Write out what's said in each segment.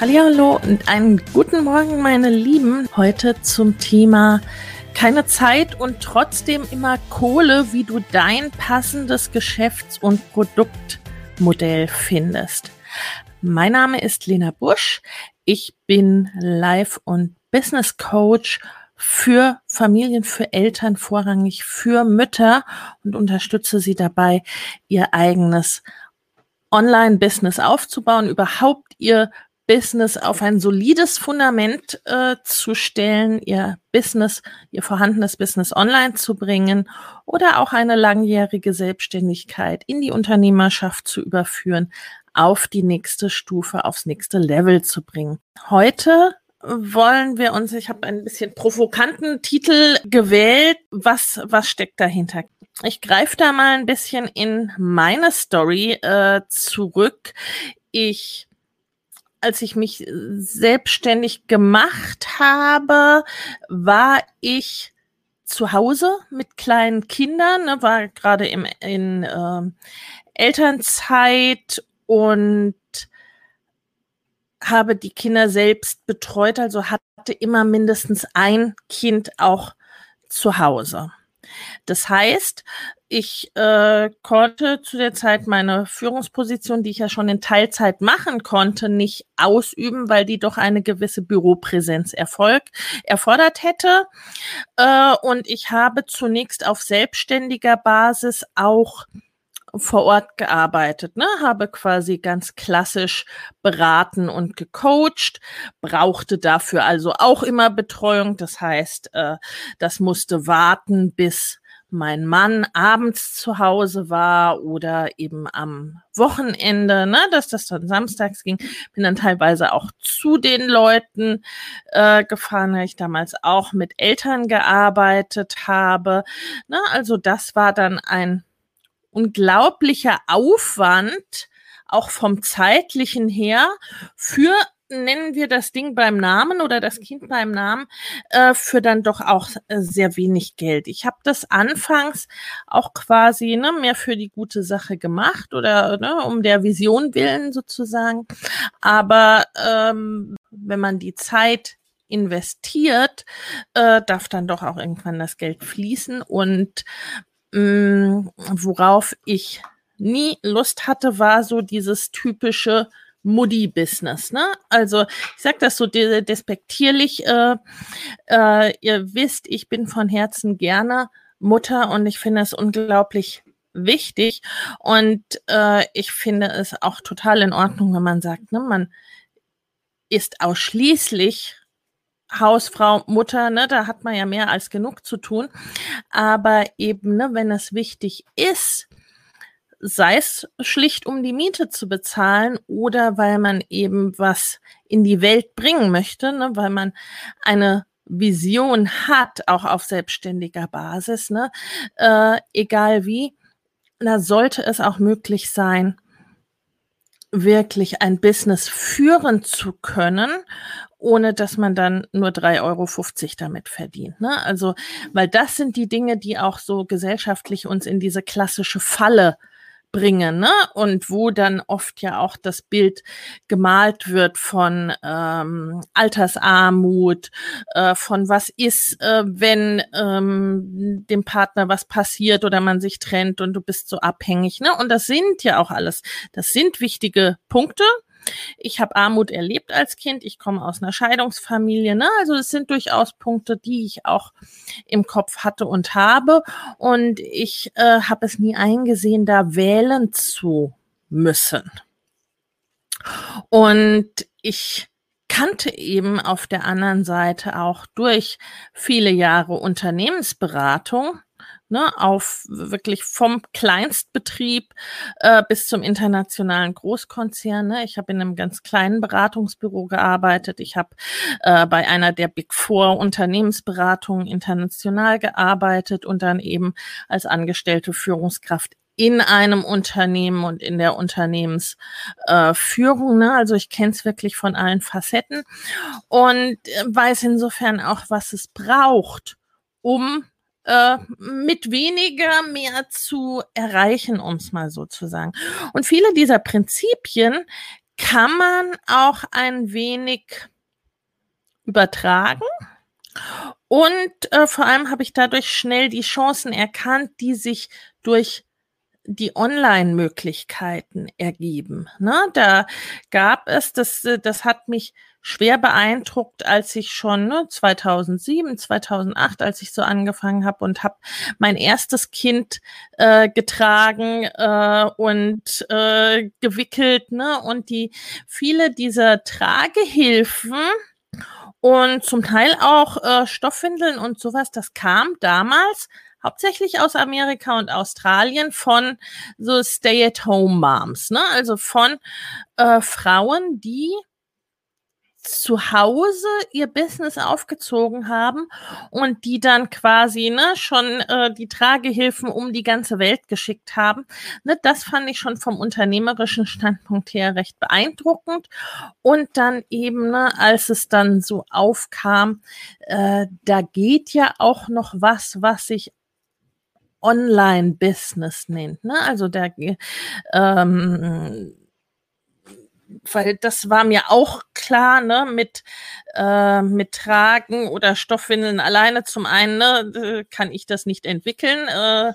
Hallo und einen guten Morgen, meine Lieben. Heute zum Thema keine Zeit und trotzdem immer Kohle, wie du dein passendes Geschäfts- und Produktmodell findest. Mein Name ist Lena Busch. Ich bin Life- und Business Coach für Familien, für Eltern, vorrangig für Mütter und unterstütze sie dabei, ihr eigenes Online-Business aufzubauen, überhaupt ihr Business auf ein solides Fundament äh, zu stellen, ihr Business, ihr vorhandenes Business online zu bringen oder auch eine langjährige Selbstständigkeit in die Unternehmerschaft zu überführen, auf die nächste Stufe, aufs nächste Level zu bringen. Heute wollen wir uns, ich habe ein bisschen provokanten Titel gewählt. Was, was steckt dahinter? Ich greife da mal ein bisschen in meine Story äh, zurück. Ich als ich mich selbstständig gemacht habe, war ich zu Hause mit kleinen Kindern, ne, war gerade im, in äh, Elternzeit und habe die Kinder selbst betreut, also hatte immer mindestens ein Kind auch zu Hause. Das heißt, ich äh, konnte zu der Zeit meine Führungsposition, die ich ja schon in Teilzeit machen konnte, nicht ausüben, weil die doch eine gewisse Büropräsenz Erfolg erfordert hätte. Äh, und ich habe zunächst auf selbstständiger Basis auch vor Ort gearbeitet, ne, habe quasi ganz klassisch beraten und gecoacht, brauchte dafür also auch immer Betreuung. Das heißt, äh, das musste warten, bis mein Mann abends zu Hause war oder eben am Wochenende, ne, dass das dann samstags ging, bin dann teilweise auch zu den Leuten äh, gefahren, weil ich damals auch mit Eltern gearbeitet habe. Ne, also das war dann ein unglaublicher Aufwand, auch vom zeitlichen her, für nennen wir das Ding beim Namen oder das Kind beim Namen äh, für dann doch auch äh, sehr wenig Geld. Ich habe das anfangs auch quasi ne, mehr für die gute Sache gemacht oder ne, um der Vision willen sozusagen. Aber ähm, wenn man die Zeit investiert, äh, darf dann doch auch irgendwann das Geld fließen und mh, mm, worauf ich nie Lust hatte, war so dieses typische Muddy-Business, ne? Also ich sage das so despektierlich. Äh, äh, ihr wisst, ich bin von Herzen gerne Mutter und ich finde es unglaublich wichtig und äh, ich finde es auch total in Ordnung, wenn man sagt, ne, man ist ausschließlich Hausfrau, Mutter, ne, da hat man ja mehr als genug zu tun. Aber eben, ne, wenn es wichtig ist, sei es schlicht um die Miete zu bezahlen oder weil man eben was in die Welt bringen möchte, ne, weil man eine Vision hat, auch auf selbstständiger Basis, ne, äh, egal wie, da sollte es auch möglich sein, wirklich ein Business führen zu können, ohne dass man dann nur 3,50 Euro damit verdient. Ne? Also, weil das sind die Dinge, die auch so gesellschaftlich uns in diese klassische Falle bringe, ne? Und wo dann oft ja auch das Bild gemalt wird von ähm, Altersarmut, äh, von was ist, äh, wenn ähm, dem Partner was passiert oder man sich trennt und du bist so abhängig, ne? Und das sind ja auch alles, das sind wichtige Punkte, ich habe Armut erlebt als Kind. Ich komme aus einer Scheidungsfamilie. Ne? Also es sind durchaus Punkte, die ich auch im Kopf hatte und habe. Und ich äh, habe es nie eingesehen, da wählen zu müssen. Und ich kannte eben auf der anderen Seite auch durch viele Jahre Unternehmensberatung ne, auf wirklich vom Kleinstbetrieb äh, bis zum internationalen Großkonzern. Ne. Ich habe in einem ganz kleinen Beratungsbüro gearbeitet. Ich habe äh, bei einer der Big Four Unternehmensberatungen international gearbeitet und dann eben als angestellte Führungskraft in einem Unternehmen und in der Unternehmensführung. Äh, ne? Also ich kenne es wirklich von allen Facetten und äh, weiß insofern auch, was es braucht, um äh, mit weniger mehr zu erreichen, um es mal so zu sagen. Und viele dieser Prinzipien kann man auch ein wenig übertragen. Und äh, vor allem habe ich dadurch schnell die Chancen erkannt, die sich durch die Online-Möglichkeiten ergeben. Ne? Da gab es, das, äh, das hat mich schwer beeindruckt, als ich schon ne, 2007, 2008, als ich so angefangen habe und habe mein erstes Kind äh, getragen äh, und äh, gewickelt, ne? Und die viele dieser Tragehilfen und zum Teil auch äh, Stoffwindeln und sowas, das kam damals hauptsächlich aus Amerika und Australien von so Stay-at-home-Moms, ne? Also von äh, Frauen, die zu Hause ihr Business aufgezogen haben und die dann quasi ne, schon äh, die Tragehilfen um die ganze Welt geschickt haben. Ne, das fand ich schon vom unternehmerischen Standpunkt her recht beeindruckend. Und dann eben, ne, als es dann so aufkam, äh, da geht ja auch noch was, was sich Online-Business nennt. Ne? Also der ähm, weil das war mir auch klar, ne, mit, äh, mit Tragen oder Stoffwindeln alleine. Zum einen ne, kann ich das nicht entwickeln. Äh,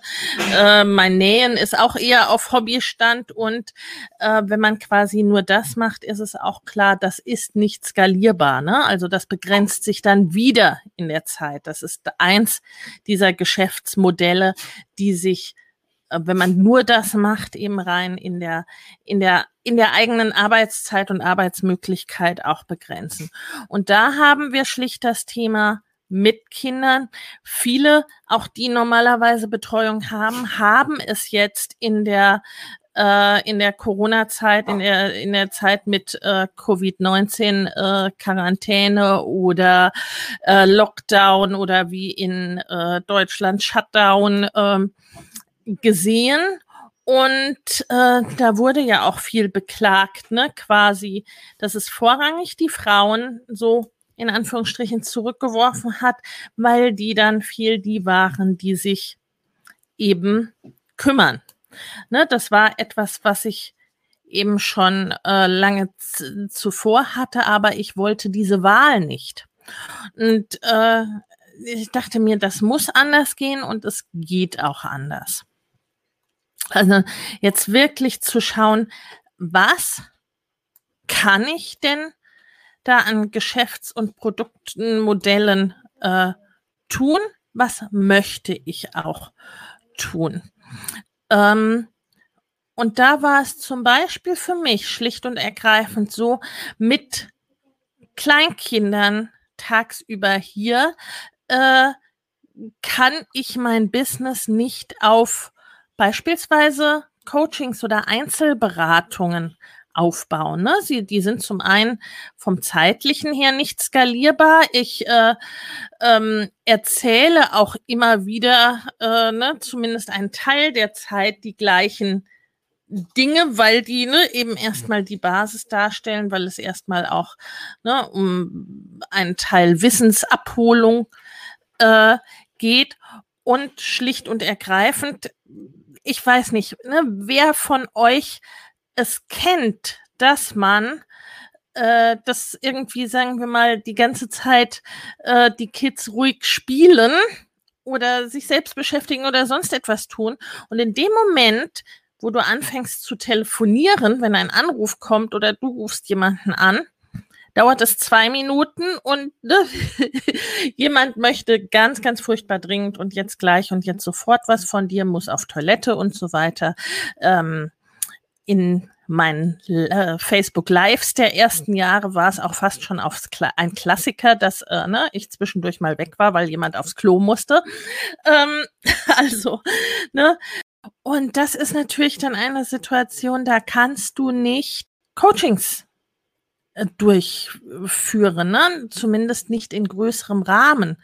äh, mein Nähen ist auch eher auf Hobbystand und äh, wenn man quasi nur das macht, ist es auch klar, das ist nicht skalierbar. Ne? Also das begrenzt sich dann wieder in der Zeit. Das ist eins dieser Geschäftsmodelle, die sich wenn man nur das macht, eben rein in der, in der, in der eigenen Arbeitszeit und Arbeitsmöglichkeit auch begrenzen. Und da haben wir schlicht das Thema mit Kindern. Viele, auch die normalerweise Betreuung haben, haben es jetzt in der äh, in der Corona-Zeit, in der, in der Zeit mit äh, Covid-19 äh, Quarantäne oder äh, Lockdown oder wie in äh, Deutschland Shutdown äh, gesehen und äh, da wurde ja auch viel beklagt, ne, quasi, dass es vorrangig die Frauen so in Anführungsstrichen zurückgeworfen hat, weil die dann viel die waren, die sich eben kümmern. Ne, das war etwas, was ich eben schon äh, lange zuvor hatte, aber ich wollte diese Wahl nicht. Und äh, ich dachte mir, das muss anders gehen und es geht auch anders. Also jetzt wirklich zu schauen, was kann ich denn da an Geschäfts- und Produktmodellen äh, tun? Was möchte ich auch tun? Ähm, und da war es zum Beispiel für mich schlicht und ergreifend so, mit Kleinkindern tagsüber hier äh, kann ich mein Business nicht auf beispielsweise Coachings oder Einzelberatungen aufbauen. Ne? Sie, die sind zum einen vom zeitlichen her nicht skalierbar. Ich äh, ähm, erzähle auch immer wieder, äh, ne, zumindest einen Teil der Zeit, die gleichen Dinge, weil die ne, eben erstmal die Basis darstellen, weil es erstmal auch ne, um einen Teil Wissensabholung äh, geht und schlicht und ergreifend ich weiß nicht, ne, wer von euch es kennt, dass man äh, dass irgendwie, sagen wir mal, die ganze Zeit äh, die Kids ruhig spielen oder sich selbst beschäftigen oder sonst etwas tun. Und in dem Moment, wo du anfängst zu telefonieren, wenn ein Anruf kommt oder du rufst jemanden an, dauert es zwei Minuten und ne, jemand möchte ganz, ganz furchtbar dringend und jetzt gleich und jetzt sofort was von dir, muss auf Toilette und so weiter. Ähm, in meinen äh, Facebook Lives der ersten Jahre war es auch fast schon aufs Kla ein Klassiker, dass äh, ne, ich zwischendurch mal weg war, weil jemand aufs Klo musste. Ähm, also, ne? Und das ist natürlich dann eine Situation, da kannst du nicht Coachings durchführen, ne? zumindest nicht in größerem Rahmen.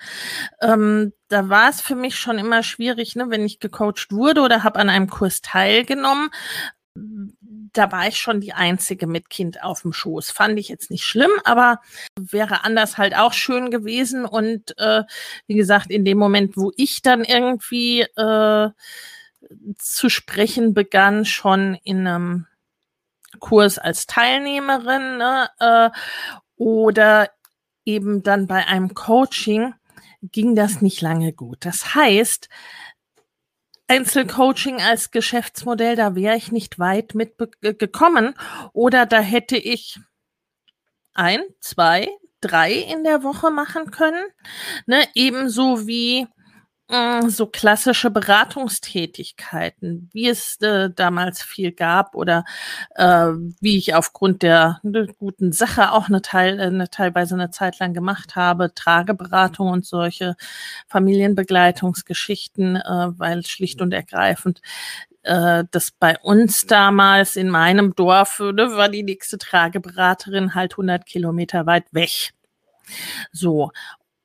Ähm, da war es für mich schon immer schwierig, ne? wenn ich gecoacht wurde oder habe an einem Kurs teilgenommen. Da war ich schon die Einzige mit Kind auf dem Schoß. Fand ich jetzt nicht schlimm, aber wäre anders halt auch schön gewesen. Und äh, wie gesagt, in dem Moment, wo ich dann irgendwie äh, zu sprechen begann, schon in einem Kurs als Teilnehmerin ne, äh, oder eben dann bei einem Coaching ging das nicht lange gut. Das heißt, Einzelcoaching als Geschäftsmodell, da wäre ich nicht weit mit gekommen oder da hätte ich ein, zwei, drei in der Woche machen können. Ne? Ebenso wie so klassische Beratungstätigkeiten, wie es äh, damals viel gab oder äh, wie ich aufgrund der, der guten Sache auch eine, Teil, äh, eine teilweise eine Zeit lang gemacht habe, Trageberatung und solche Familienbegleitungsgeschichten, äh, weil schlicht und ergreifend äh, das bei uns damals in meinem Dorf ne, war die nächste Trageberaterin halt 100 Kilometer weit weg. So,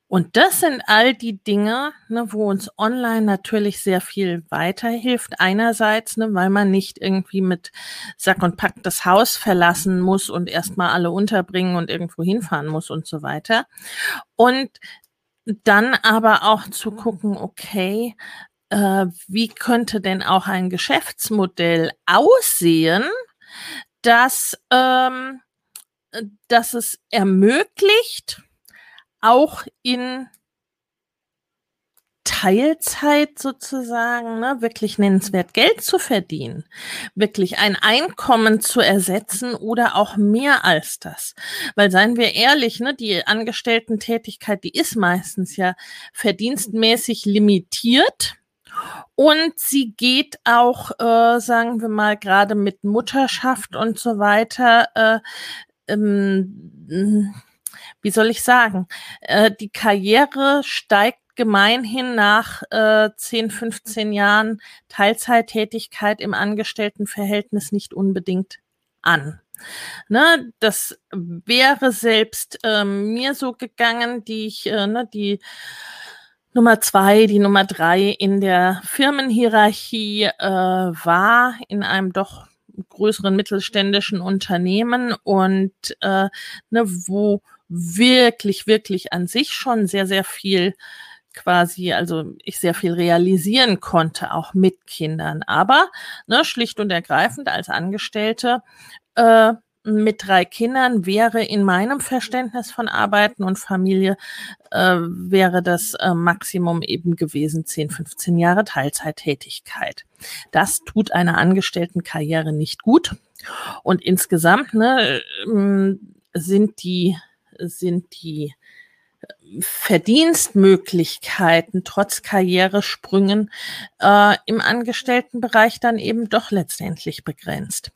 und das sind all die Dinge, ne, wo uns online natürlich sehr viel weiterhilft. Einerseits, ne, weil man nicht irgendwie mit Sack und Pack das Haus verlassen muss und erstmal alle unterbringen und irgendwo hinfahren muss und so weiter. Und dann aber auch zu gucken, okay, äh, wie könnte denn auch ein Geschäftsmodell aussehen, dass, ähm, dass es ermöglicht, auch in Teilzeit sozusagen ne, wirklich nennenswert Geld zu verdienen, wirklich ein Einkommen zu ersetzen oder auch mehr als das. Weil seien wir ehrlich, ne, die Angestellten-Tätigkeit, die ist meistens ja verdienstmäßig limitiert. Und sie geht auch, äh, sagen wir mal, gerade mit Mutterschaft und so weiter, äh, ähm, wie soll ich sagen, äh, die Karriere steigt gemeinhin nach äh, 10, 15 Jahren Teilzeittätigkeit im Angestelltenverhältnis nicht unbedingt an. Ne, das wäre selbst äh, mir so gegangen, die ich, äh, ne, die Nummer zwei, die Nummer drei in der Firmenhierarchie äh, war, in einem doch größeren mittelständischen Unternehmen und äh, ne, wo wirklich, wirklich an sich schon sehr, sehr viel quasi, also ich sehr viel realisieren konnte, auch mit Kindern. Aber ne, schlicht und ergreifend als Angestellte äh, mit drei Kindern wäre in meinem Verständnis von Arbeiten und Familie, äh, wäre das äh, Maximum eben gewesen 10, 15 Jahre Teilzeittätigkeit. Das tut einer Angestelltenkarriere nicht gut. Und insgesamt ne, äh, sind die sind die äh, Verdienstmöglichkeiten trotz Karrieresprüngen äh, im Angestelltenbereich dann eben doch letztendlich begrenzt.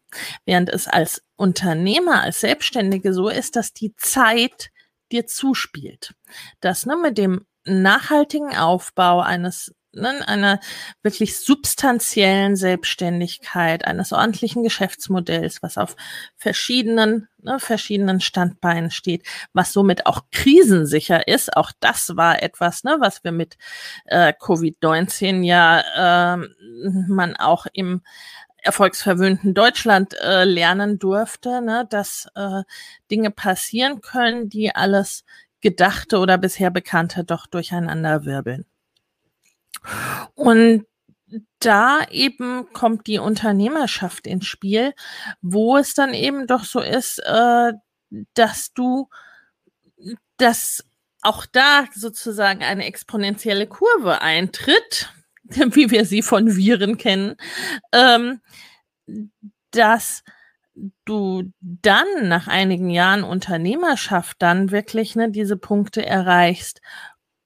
Während es als Unternehmer, als Selbstständige so ist, dass die Zeit dir zuspielt. Das ne, mit dem nachhaltigen Aufbau eines ne, einer wirklich substanziellen Selbstständigkeit, eines ordentlichen Geschäftsmodells, was auf verschiedenen, ne, verschiedenen Standbeinen steht, was somit auch krisensicher ist. Auch das war etwas, ne, was wir mit äh, Covid-19 ja äh, man auch im erfolgsverwöhnten Deutschland äh, lernen durfte, ne, dass äh, Dinge passieren können, die alles Gedachte oder bisher Bekannte doch durcheinander wirbeln. Und da eben kommt die Unternehmerschaft ins Spiel, wo es dann eben doch so ist, äh, dass du dass auch da sozusagen eine exponentielle Kurve eintritt, wie wir sie von Viren kennen, ähm, dass du dann nach einigen Jahren Unternehmerschaft dann wirklich ne, diese Punkte erreichst,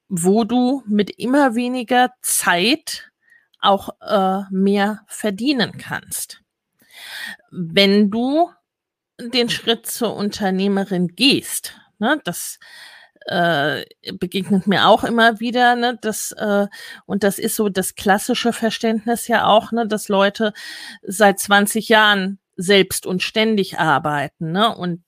wo du mit immer weniger Zeit auch äh, mehr verdienen kannst. Wenn du den Schritt zur Unternehmerin gehst, ne, das äh, begegnet mir auch immer wieder, ne, das, äh, und das ist so das klassische Verständnis ja auch, ne, dass Leute seit 20 Jahren selbst und ständig arbeiten, ne, und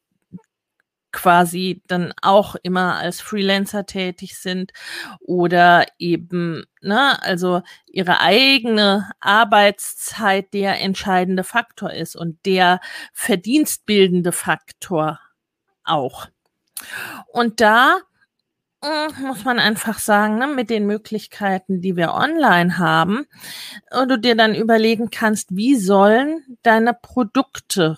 quasi dann auch immer als Freelancer tätig sind oder eben, ne, also ihre eigene Arbeitszeit der entscheidende Faktor ist und der verdienstbildende Faktor auch. Und da äh, muss man einfach sagen, ne, mit den Möglichkeiten, die wir online haben, und du dir dann überlegen kannst, wie sollen deine Produkte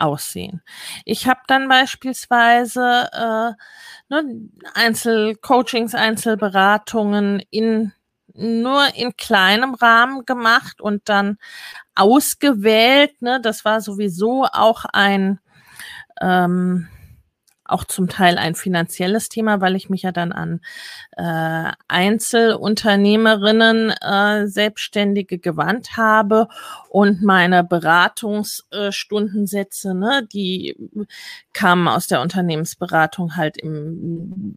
aussehen. Ich habe dann beispielsweise äh, ne, Einzelcoachings, Einzelberatungen in nur in kleinem Rahmen gemacht und dann ausgewählt. Ne, das war sowieso auch ein ähm, auch zum Teil ein finanzielles Thema, weil ich mich ja dann an äh, Einzelunternehmerinnen, äh, Selbstständige gewandt habe und meine Beratungsstundensätze, ne, die kamen aus der Unternehmensberatung halt im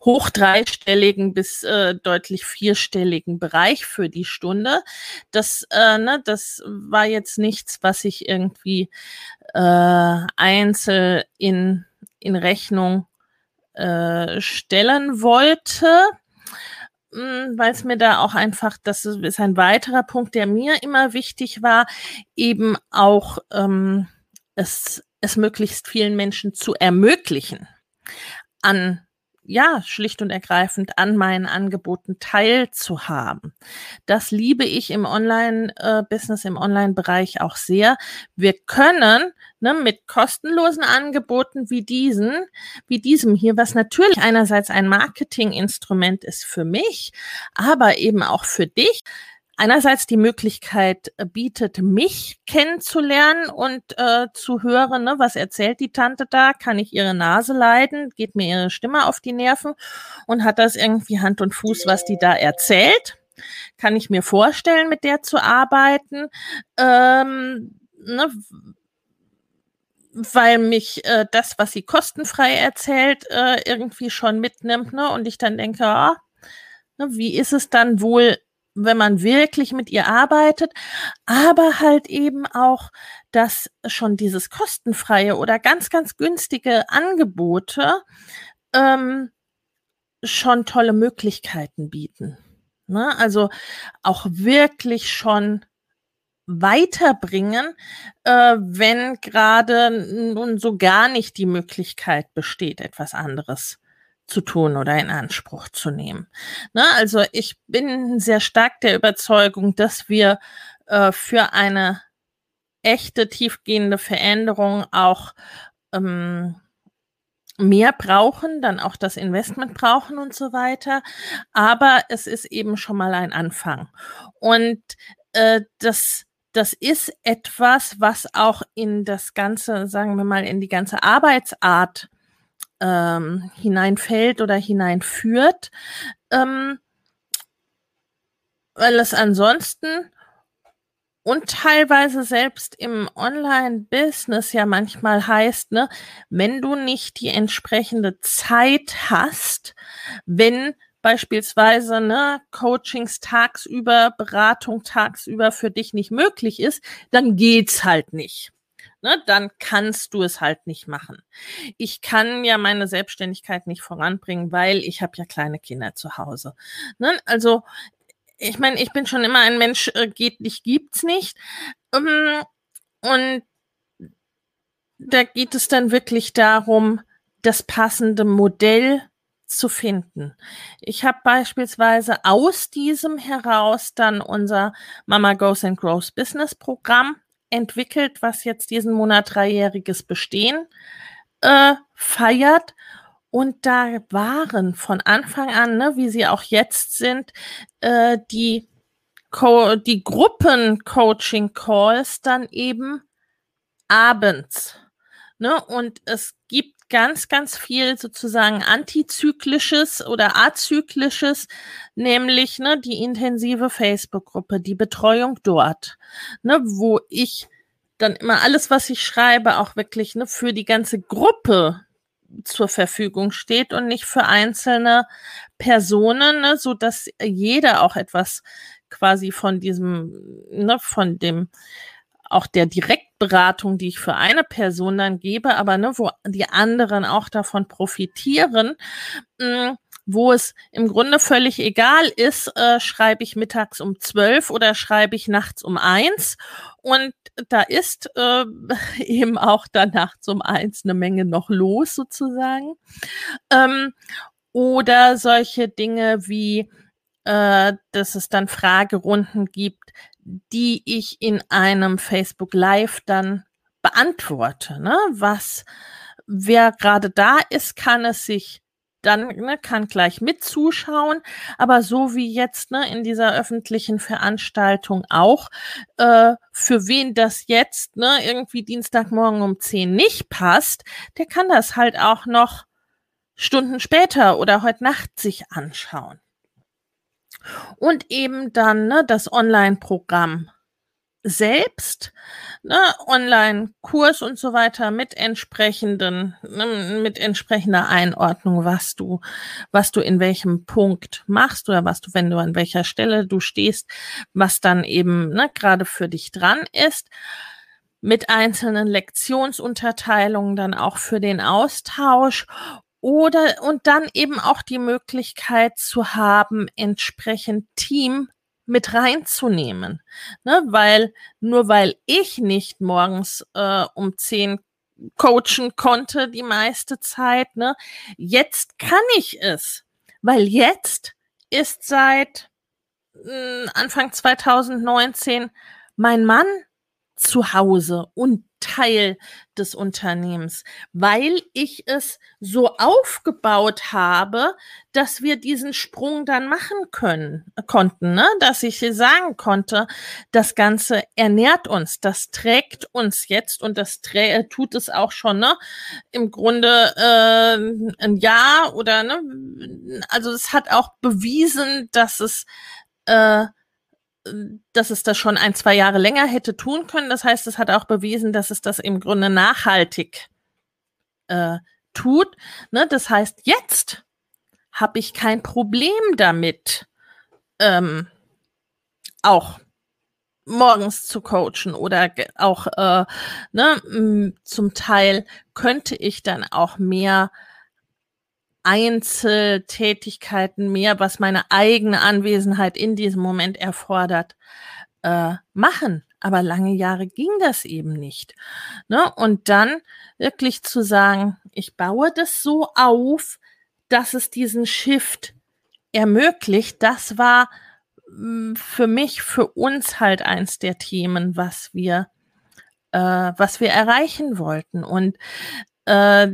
hoch dreistelligen bis äh, deutlich vierstelligen Bereich für die Stunde. Das, äh, ne, das war jetzt nichts, was ich irgendwie äh, einzeln in in Rechnung äh, stellen wollte, hm, weil es mir da auch einfach, das ist ein weiterer Punkt, der mir immer wichtig war, eben auch ähm, es, es möglichst vielen Menschen zu ermöglichen, an ja, schlicht und ergreifend an meinen Angeboten teilzuhaben. Das liebe ich im Online-Business, im Online-Bereich auch sehr. Wir können ne, mit kostenlosen Angeboten wie diesen, wie diesem hier, was natürlich einerseits ein Marketinginstrument ist für mich, aber eben auch für dich, einerseits die Möglichkeit äh, bietet, mich kennenzulernen und äh, zu hören, ne, was erzählt die Tante da, kann ich ihre Nase leiden, geht mir ihre Stimme auf die Nerven und hat das irgendwie Hand und Fuß, was die da erzählt. Kann ich mir vorstellen, mit der zu arbeiten. Ähm, ne, weil mich äh, das, was sie kostenfrei erzählt, äh, irgendwie schon mitnimmt, ne? Und ich dann denke, ah, ne, wie ist es dann wohl wenn man wirklich mit ihr arbeitet, aber halt eben auch, dass schon dieses kostenfreie oder ganz, ganz günstige Angebote ähm, schon tolle Möglichkeiten bieten. Ne? Also auch wirklich schon weiterbringen, äh, wenn gerade nun so gar nicht die Möglichkeit besteht, etwas anderes zu tun oder in Anspruch zu nehmen. Ne, also ich bin sehr stark der Überzeugung, dass wir äh, für eine echte tiefgehende Veränderung auch ähm, mehr brauchen, dann auch das Investment brauchen und so weiter. Aber es ist eben schon mal ein Anfang. Und äh, das das ist etwas, was auch in das ganze, sagen wir mal, in die ganze Arbeitsart ähm, hineinfällt oder hineinführt, ähm, weil es ansonsten und teilweise selbst im Online-Business ja manchmal heißt, ne, wenn du nicht die entsprechende Zeit hast, wenn beispielsweise ne, Coachings tagsüber, Beratung tagsüber für dich nicht möglich ist, dann geht's halt nicht ne, dann kannst du es halt nicht machen. Ich kann ja meine Selbstständigkeit nicht voranbringen, weil ich habe ja kleine Kinder zu Hause. Ne? Also ich meine, ich bin schon immer ein Mensch, äh, geht nicht, gibt's nicht. Ähm, und da geht es dann wirklich darum, das passende Modell zu finden. Ich habe beispielsweise aus diesem heraus dann unser Mama Goes and Grows Business Programm entwickelt, was jetzt diesen Monat dreijähriges Bestehen äh, feiert. Und da waren von Anfang an, ne, wie sie auch jetzt sind, äh, die, die Gruppen-Coaching-Calls dann eben abends. Ne? Und es gibt ganz, ganz viel sozusagen antizyklisches oder azyklisches, nämlich ne, die intensive Facebook-Gruppe, die Betreuung dort, ne, wo ich dann immer alles, was ich schreibe, auch wirklich ne, für die ganze Gruppe zur Verfügung steht und nicht für einzelne Personen, ne, so dass jeder auch etwas quasi von diesem, ne, von dem auch der Direktberatung, die ich für eine Person dann gebe, aber ne, wo die anderen auch davon profitieren, mh, mm, wo es im Grunde völlig egal ist, äh, schreibe ich mittags um zwölf oder schreibe ich nachts um eins. Und da ist äh, eben auch dann nachts um eins eine Menge noch los sozusagen. Ähm, oder solche Dinge wie, äh, dass es dann Fragerunden gibt, die ich in einem Facebook Live dann beantworte. Ne? Was, wer gerade da ist, kann es sich dann ne, kann gleich mit zuschauen, aber so wie jetzt ne, in dieser öffentlichen Veranstaltung auch, äh, für wen das jetzt ne, irgendwie Dienstagmorgen um 10 nicht passt, der kann das halt auch noch Stunden später oder heute Nacht sich anschauen und eben dann ne, das Online-Programm selbst, ne, Online-Kurs und so weiter mit entsprechenden, ne, mit entsprechender Einordnung, was du, was du in welchem Punkt machst oder was du, wenn du an welcher Stelle du stehst, was dann eben ne, gerade für dich dran ist. Mit einzelnen Lektionsunterteilungen dann auch für den Austausch oder und dann eben auch die Möglichkeit zu haben, entsprechend Team mit reinzunehmen. Ne? Weil nur weil ich nicht morgens äh, um zehn coachen konnte die meiste Zeit, ne? Jetzt kann ich es, weil jetzt ist seit äh, Anfang 2019 mein Mann zu Hause und Teil des Unternehmens, weil ich es so aufgebaut habe, dass wir diesen Sprung dann machen können, konnten, ne? dass ich sagen konnte, das Ganze ernährt uns, das trägt uns jetzt und das tut es auch schon, ne? Im Grunde äh, ein Jahr oder ne? Also es hat auch bewiesen, dass es äh, dass es das schon ein, zwei Jahre länger hätte tun können. Das heißt, es hat auch bewiesen, dass es das im Grunde nachhaltig äh, tut. Ne? Das heißt, jetzt habe ich kein Problem damit, ähm, auch morgens zu coachen oder auch äh, ne, zum Teil könnte ich dann auch mehr Einzeltätigkeiten mehr, was meine eigene Anwesenheit in diesem Moment erfordert, äh, machen. Aber lange Jahre ging das eben nicht. Ne? Und dann wirklich zu sagen, ich baue das so auf, dass es diesen Shift ermöglicht, das war hm, für mich, für uns halt eins der Themen, was wir, äh, was wir erreichen wollten. Und äh,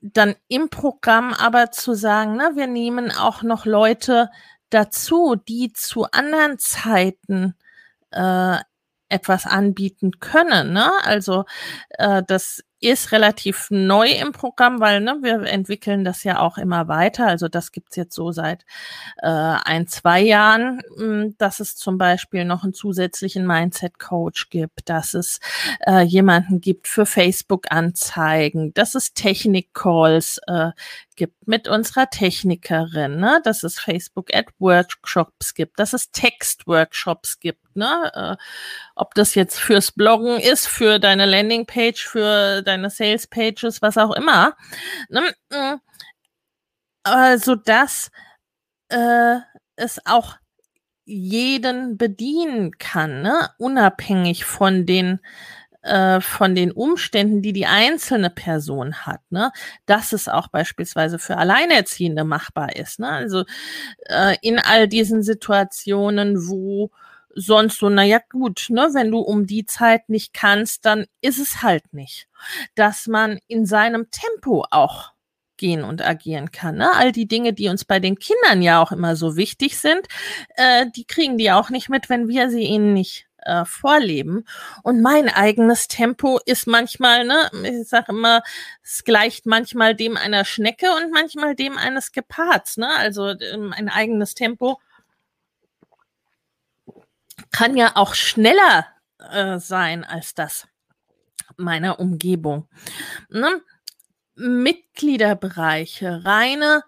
dann im Programm aber zu sagen, na, wir nehmen auch noch Leute dazu, die zu anderen Zeiten äh, etwas anbieten können. Ne? Also äh, das ist relativ neu im Programm, weil ne, wir entwickeln das ja auch immer weiter. Also das gibt's jetzt so seit äh, ein, zwei Jahren, hm, dass es zum Beispiel noch einen zusätzlichen Mindset-Coach gibt, dass es äh, jemanden gibt für Facebook-Anzeigen, dass es Technik-Calls äh, gibt mit unserer Technikerin, ne? dass es Facebook Ad Workshops gibt, dass es Text-Workshops gibt, ne? Äh, ob das jetzt fürs Bloggen ist, für deine Landingpage, für deine Sales Pages, was auch immer. Ne? Also dass äh, es auch jeden bedienen kann, ne? unabhängig von den äh, von den Umständen, die die einzelne Person hat, ne, dass es auch beispielsweise für Alleinerziehende machbar ist. Ne? Also äh, in all diesen Situationen, wo sonst so, na ja, gut, ne, wenn du um die Zeit nicht kannst, dann ist es halt nicht. Dass man in seinem Tempo auch gehen und agieren kann. Ne? All die Dinge, die uns bei den Kindern ja auch immer so wichtig sind, äh, die kriegen die auch nicht mit, wenn wir sie ihnen nicht äh, vorleben. Und mein eigenes Tempo ist manchmal, ne, ich sage immer, es gleicht manchmal dem einer Schnecke und manchmal dem eines Gepards. Ne? Also ähm, ein eigenes Tempo kann ja auch schneller äh, sein als das meiner Umgebung. Ne? Mitgliederbereiche, reine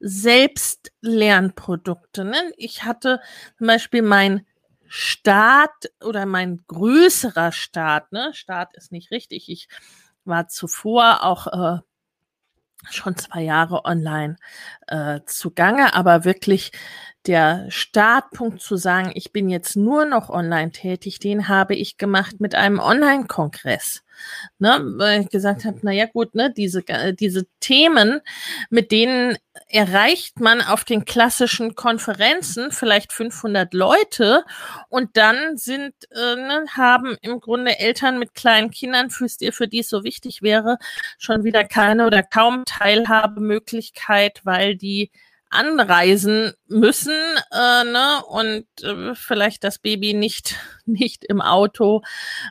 Selbstlernprodukte. Ne? Ich hatte zum Beispiel mein Start oder mein größerer Start, ne? Start ist nicht richtig. Ich war zuvor auch äh, schon zwei Jahre online äh, zugange, aber wirklich der Startpunkt zu sagen, ich bin jetzt nur noch online tätig, den habe ich gemacht mit einem Online-Kongress. Ne, weil ich gesagt habe, na ja gut, ne, diese, diese Themen, mit denen erreicht man auf den klassischen Konferenzen vielleicht 500 Leute und dann sind, äh, ne, haben im Grunde Eltern mit kleinen Kindern, für die, für die es so wichtig wäre, schon wieder keine oder kaum Teilhabemöglichkeit, weil die anreisen müssen äh, ne? und äh, vielleicht das Baby nicht, nicht im Auto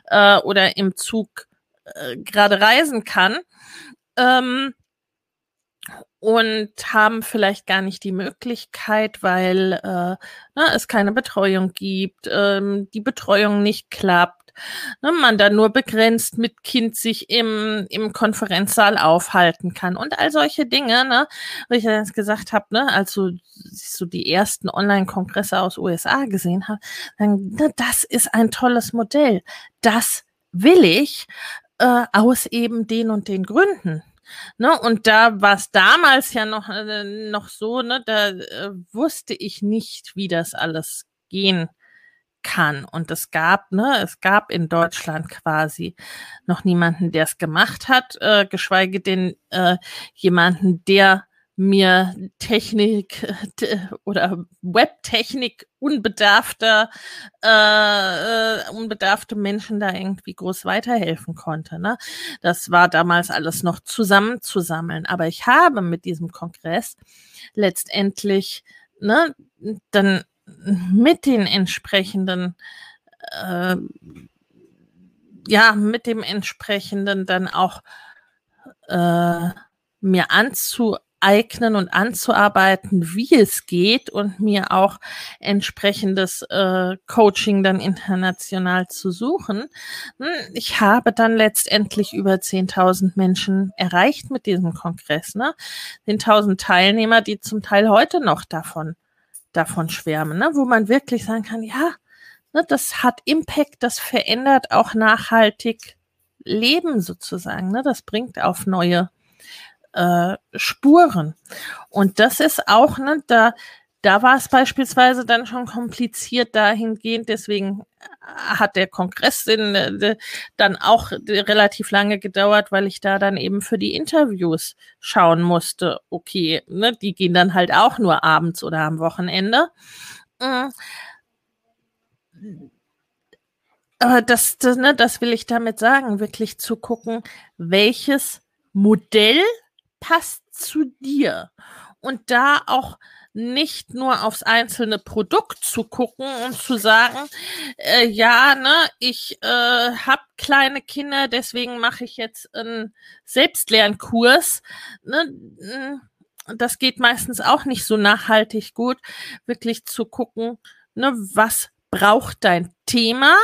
äh, oder im Zug äh, gerade reisen kann. Ähm, und haben vielleicht gar nicht die Möglichkeit, weil äh, na, es keine Betreuung gibt, ähm, die Betreuung nicht klappt ne, man da nur begrenzt mit Kind sich im, im Konferenzsaal aufhalten kann und all solche Dinge, ne, wo ich jetzt gesagt habe, ne, also so die ersten Online-Kongresse aus USA gesehen habe, dann, ne, das ist ein tolles Modell. Das will ich äh, aus eben den und den Gründen. Ne, und da war es damals ja noch, äh, noch so, ne, da äh, wusste ich nicht, wie das alles gehen kann. Und es gab, ne, es gab in Deutschland quasi noch niemanden, der es gemacht hat, äh, geschweige denn äh, jemanden, der mir Technik oder Webtechnik unbedarfter, äh, äh, unbedarfte Menschen da irgendwie groß weiterhelfen konnte. Ne? Das war damals alles noch zusammenzusammeln. Aber ich habe mit diesem Kongress letztendlich ne, dann mit den entsprechenden, äh, ja, mit dem entsprechenden dann auch äh, mir anzueignen und anzuarbeiten, wie es geht und mir auch entsprechendes äh, Coaching dann international zu suchen. Hm, ich habe dann letztendlich über 10.000 Menschen erreicht mit diesem Kongress, ne? 10.000 Teilnehmer, die zum Teil heute noch davon davon schwärmen, ne? wo man wirklich sagen kann, ja, ne, das hat Impact, das verändert auch nachhaltig Leben sozusagen. Ne? Das bringt auf neue äh, Spuren. Und das ist auch, ne, da, da war es beispielsweise dann schon kompliziert dahingehend, deswegen hat der Kongress in, äh, dann auch relativ lange gedauert, weil ich da dann eben für die Interviews schauen musste. Okay, ne, die gehen dann halt auch nur abends oder am Wochenende. Mm. Aber das, das, ne, das will ich damit sagen, wirklich zu gucken, welches Modell passt zu dir und da auch nicht nur aufs einzelne Produkt zu gucken und zu sagen, äh, ja, ne, ich äh, habe kleine Kinder, deswegen mache ich jetzt einen Selbstlernkurs. Ne, das geht meistens auch nicht so nachhaltig gut, wirklich zu gucken, ne, was braucht dein Thema,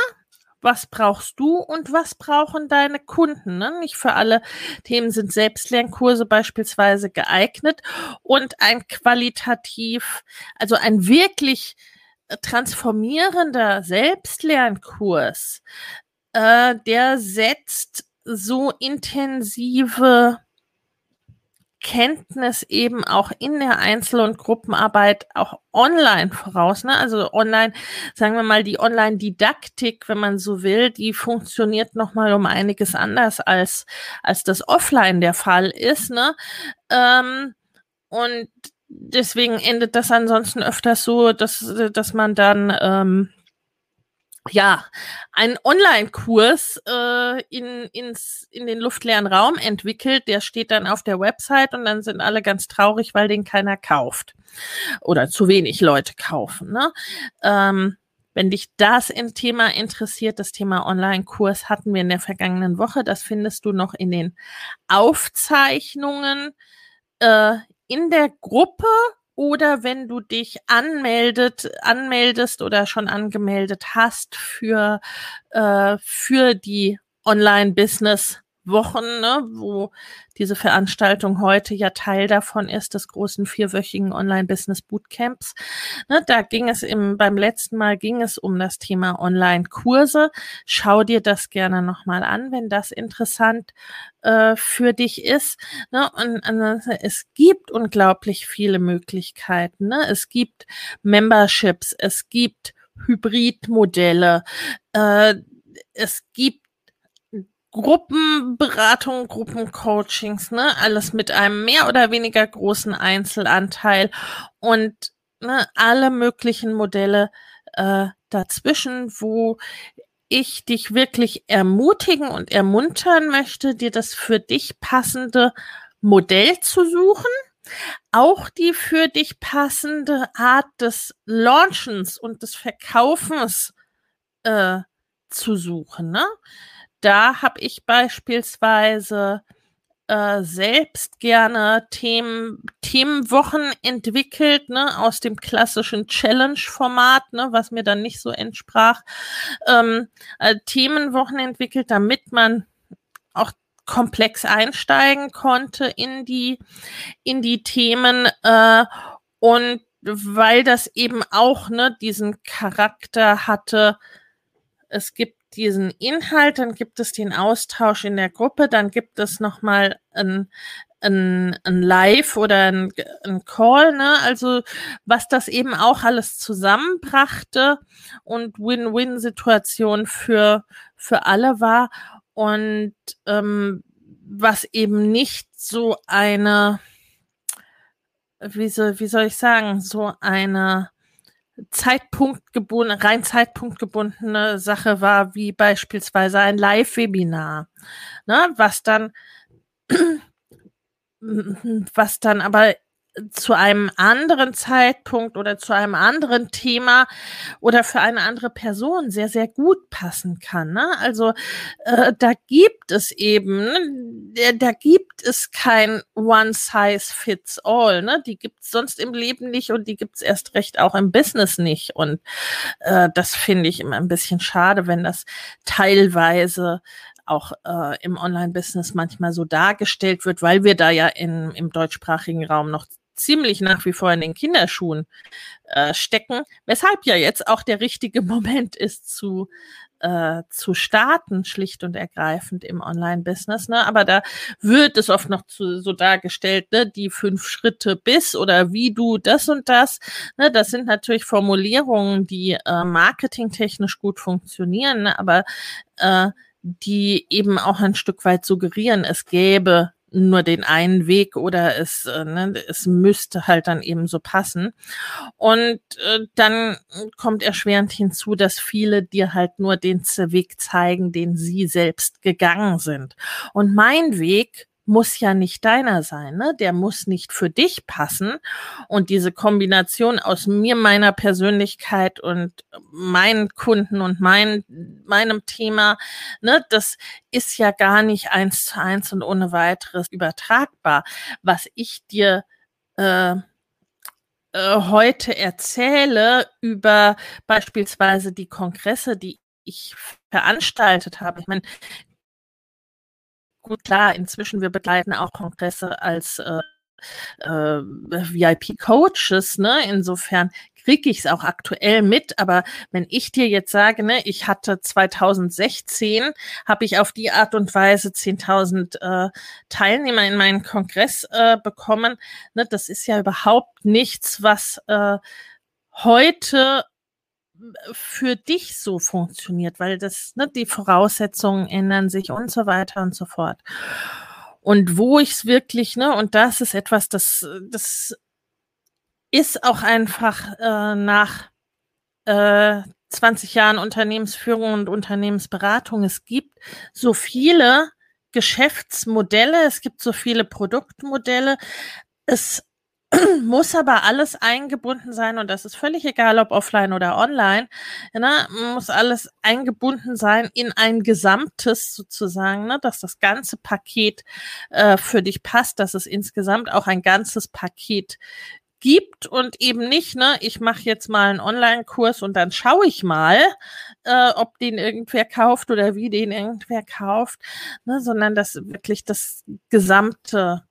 was brauchst du und was brauchen deine Kunden. Ne? Nicht für alle Themen sind Selbstlernkurse beispielsweise geeignet und ein qualitativ, also ein wirklich äh, transformierender Selbstlernkurs, äh, der setzt so intensive Kenntnis eben auch in der Einzel- und Gruppenarbeit auch online voraus. Ne? Also online, sagen wir mal, die Online-Didaktik, wenn man so will, die funktioniert nochmal um einiges anders als, als das offline der Fall ist. Ne? Ähm, und deswegen endet das ansonsten öfters so, dass, dass man dann ähm, ja, einen Online-Kurs äh, in, ins, in den luftleeren Raum entwickelt. Der steht dann auf der Website und dann sind alle ganz traurig, weil den keiner kauft. Oder zu wenig Leute kaufen. Ne? Ähm, wenn dich das im Thema interessiert, das Thema Online-Kurs hatten wir in der vergangenen Woche. Das findest du noch in den Aufzeichnungen äh, in der Gruppe oder wenn du dich anmeldet, anmeldest oder schon angemeldet hast für, äh, für die Online-Business Wochen, ne, wo diese Veranstaltung heute ja Teil davon ist, des großen vierwöchigen Online-Business Bootcamps. Ne, da ging es im, beim letzten Mal ging es um das Thema Online-Kurse. Schau dir das gerne nochmal an, wenn das interessant äh, für dich ist. Ne? Und ansonsten, es gibt unglaublich viele Möglichkeiten. Ne? Es gibt Memberships, es gibt Hybridmodelle, äh, es gibt Gruppenberatung, Gruppencoachings, ne, alles mit einem mehr oder weniger großen Einzelanteil und ne, alle möglichen Modelle äh, dazwischen, wo ich dich wirklich ermutigen und ermuntern möchte, dir das für dich passende Modell zu suchen, auch die für dich passende Art des Launchens und des Verkaufens äh, zu suchen. Ne? Da habe ich beispielsweise äh, selbst gerne Themen, Themenwochen entwickelt, ne, aus dem klassischen Challenge-Format, ne, was mir dann nicht so entsprach, ähm, äh, Themenwochen entwickelt, damit man auch komplex einsteigen konnte in die, in die Themen äh, und weil das eben auch ne, diesen Charakter hatte, es gibt diesen Inhalt, dann gibt es den Austausch in der Gruppe, dann gibt es nochmal ein, ein, ein Live oder ein, ein Call, ne? Also was das eben auch alles zusammenbrachte und Win-Win-Situation für, für alle war und ähm, was eben nicht so eine, wie soll, wie soll ich sagen, so eine zeitpunktgebundene, rein zeitpunktgebundene Sache war, wie beispielsweise ein Live-Webinar, ne, was dann, was dann aber zu einem anderen Zeitpunkt oder zu einem anderen Thema oder für eine andere Person sehr, sehr gut passen kann. Ne? Also äh, da gibt es eben, ne? da gibt es kein One Size Fits All. Ne? Die gibt es sonst im Leben nicht und die gibt es erst recht auch im Business nicht. Und äh, das finde ich immer ein bisschen schade, wenn das teilweise auch äh, im Online-Business manchmal so dargestellt wird, weil wir da ja in, im deutschsprachigen Raum noch ziemlich nach wie vor in den Kinderschuhen äh, stecken, weshalb ja jetzt auch der richtige Moment ist zu äh, zu starten, schlicht und ergreifend im Online-Business. Ne? Aber da wird es oft noch zu, so dargestellt, ne? die fünf Schritte bis oder wie du das und das. Ne? Das sind natürlich Formulierungen, die äh, marketingtechnisch gut funktionieren, ne? aber äh, die eben auch ein Stück weit suggerieren, es gäbe nur den einen Weg oder es, äh, ne, es müsste halt dann eben so passen. Und äh, dann kommt erschwerend hinzu, dass viele dir halt nur den Weg zeigen, den sie selbst gegangen sind. Und mein Weg muss ja nicht deiner sein, ne? Der muss nicht für dich passen. Und diese Kombination aus mir, meiner Persönlichkeit und meinen Kunden und mein, meinem Thema, ne, das ist ja gar nicht eins zu eins und ohne weiteres übertragbar. Was ich dir äh, äh, heute erzähle über beispielsweise die Kongresse, die ich veranstaltet habe. Ich meine, gut, klar, inzwischen wir begleiten auch Kongresse als äh, äh, VIP-Coaches, ne? Insofern kriege ich es auch aktuell mit. Aber wenn ich dir jetzt sage, ne, ich hatte 2016, habe ich auf die Art und Weise 10.000 äh, Teilnehmer in meinen Kongress äh, bekommen. Ne, das ist ja überhaupt nichts, was äh, heute für dich so funktioniert, weil das, ne, die Voraussetzungen ändern sich und so weiter und so fort. Und wo ich es wirklich, ne, und das ist etwas, das, das ist auch einfach äh, nach äh, 20 Jahren Unternehmensführung und Unternehmensberatung. Es gibt so viele Geschäftsmodelle, es gibt so viele Produktmodelle. Es muss aber alles eingebunden sein und das ist völlig egal, ob offline oder online. Ne, muss alles eingebunden sein in ein Gesamtes sozusagen, ne, dass das ganze Paket äh, für dich passt, dass es insgesamt auch ein ganzes Paket gibt und eben nicht, ne, ich mache jetzt mal einen Online-Kurs und dann schaue ich mal, äh, ob den irgendwer kauft oder wie den irgendwer kauft, ne, sondern dass wirklich das gesamte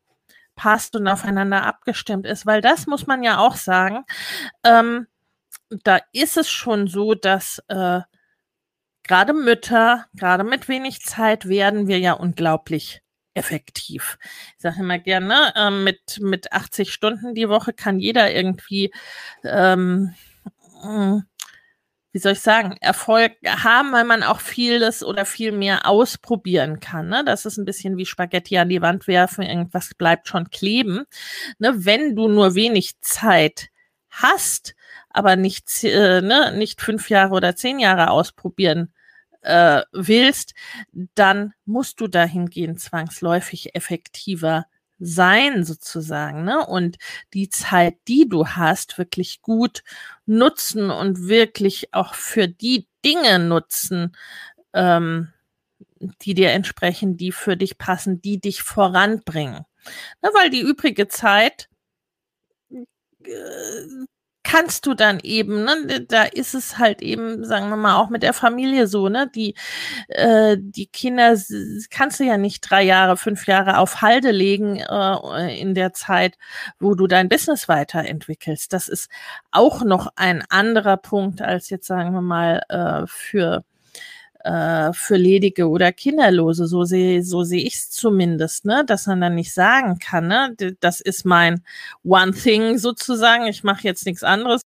passt und aufeinander abgestimmt ist, weil das muss man ja auch sagen. Ähm, da ist es schon so, dass äh, gerade Mütter, gerade mit wenig Zeit werden wir ja unglaublich effektiv. Ich sage immer gerne, äh, mit, mit 80 Stunden die Woche kann jeder irgendwie ähm, wie soll ich sagen, Erfolg haben, weil man auch vieles oder viel mehr ausprobieren kann. Ne? Das ist ein bisschen wie Spaghetti an die Wand werfen, irgendwas bleibt schon kleben. Ne? Wenn du nur wenig Zeit hast, aber nicht, äh, ne, nicht fünf Jahre oder zehn Jahre ausprobieren äh, willst, dann musst du dahingehend zwangsläufig effektiver sein sozusagen, ne? Und die Zeit, die du hast, wirklich gut nutzen und wirklich auch für die Dinge nutzen, ähm, die dir entsprechen, die für dich passen, die dich voranbringen. Ne, weil die übrige Zeit äh, kannst du dann eben, ne, da ist es halt eben, sagen wir mal, auch mit der Familie so, ne, die, äh, die Kinder kannst du ja nicht drei Jahre, fünf Jahre auf Halde legen äh, in der Zeit, wo du dein Business weiterentwickelst. Das ist auch noch ein anderer Punkt als jetzt, sagen wir mal, äh, für äh, für Ledige oder Kinderlose. So sehe so sehe ich es zumindest, ne? dass man dann nicht sagen kann, ne? das ist mein One Thing sozusagen. Ich mache jetzt nichts anderes.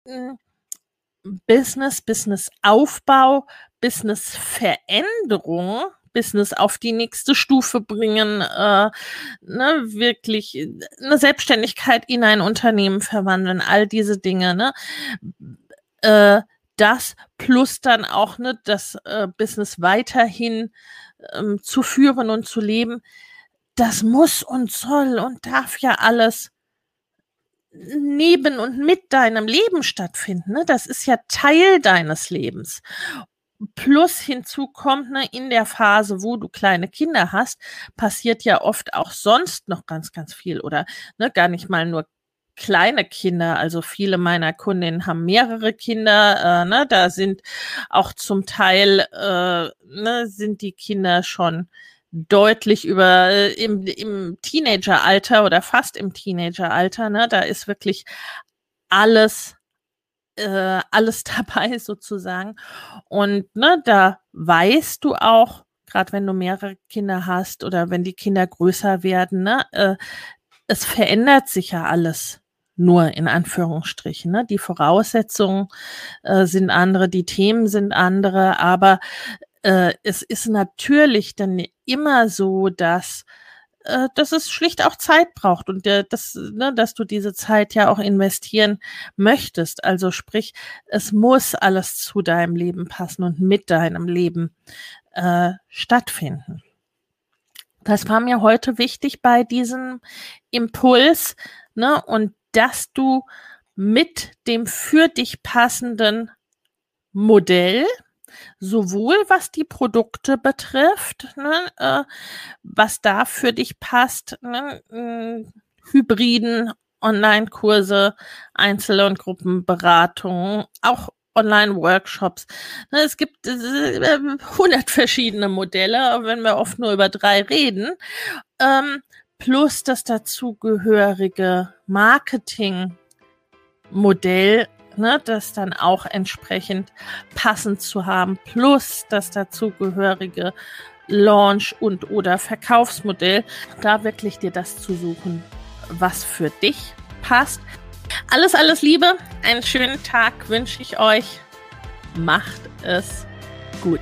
Business, Business Aufbau, Business Veränderung. Business auf die nächste Stufe bringen, äh, ne, wirklich eine Selbstständigkeit in ein Unternehmen verwandeln, all diese Dinge, ne, äh, das plus dann auch ne, das äh, Business weiterhin ähm, zu führen und zu leben, das muss und soll und darf ja alles neben und mit deinem Leben stattfinden. Ne? Das ist ja Teil deines Lebens. Plus hinzu kommt, ne, in der Phase, wo du kleine Kinder hast, passiert ja oft auch sonst noch ganz, ganz viel oder ne, gar nicht mal nur kleine Kinder. Also viele meiner Kundinnen haben mehrere Kinder. Äh, ne, da sind auch zum Teil äh, ne, sind die Kinder schon deutlich über äh, im, im Teenageralter oder fast im Teenageralter. Ne, da ist wirklich alles äh, alles dabei sozusagen. Und ne, da weißt du auch, gerade wenn du mehrere Kinder hast oder wenn die Kinder größer werden, ne, äh, es verändert sich ja alles nur in Anführungsstrichen. Ne? Die Voraussetzungen äh, sind andere, die Themen sind andere, aber äh, es ist natürlich dann immer so, dass äh, dass es schlicht auch Zeit braucht und der, das, ne, dass du diese Zeit ja auch investieren möchtest. Also sprich, es muss alles zu deinem Leben passen und mit deinem Leben äh, stattfinden. Das war mir heute wichtig bei diesem Impuls, ne? Und dass du mit dem für dich passenden Modell, sowohl was die Produkte betrifft, ne, äh, was da für dich passt, ne, äh, Hybriden, Online-Kurse, Einzel- und Gruppenberatungen, auch Online-Workshops. Ne, es gibt äh, hundert verschiedene Modelle, wenn wir oft nur über drei reden. Ähm, plus das dazugehörige Marketingmodell ne, das dann auch entsprechend passend zu haben, plus das dazugehörige Launch und oder Verkaufsmodell, da wirklich dir das zu suchen, was für dich passt. Alles, alles Liebe, einen schönen Tag wünsche ich euch. Macht es gut.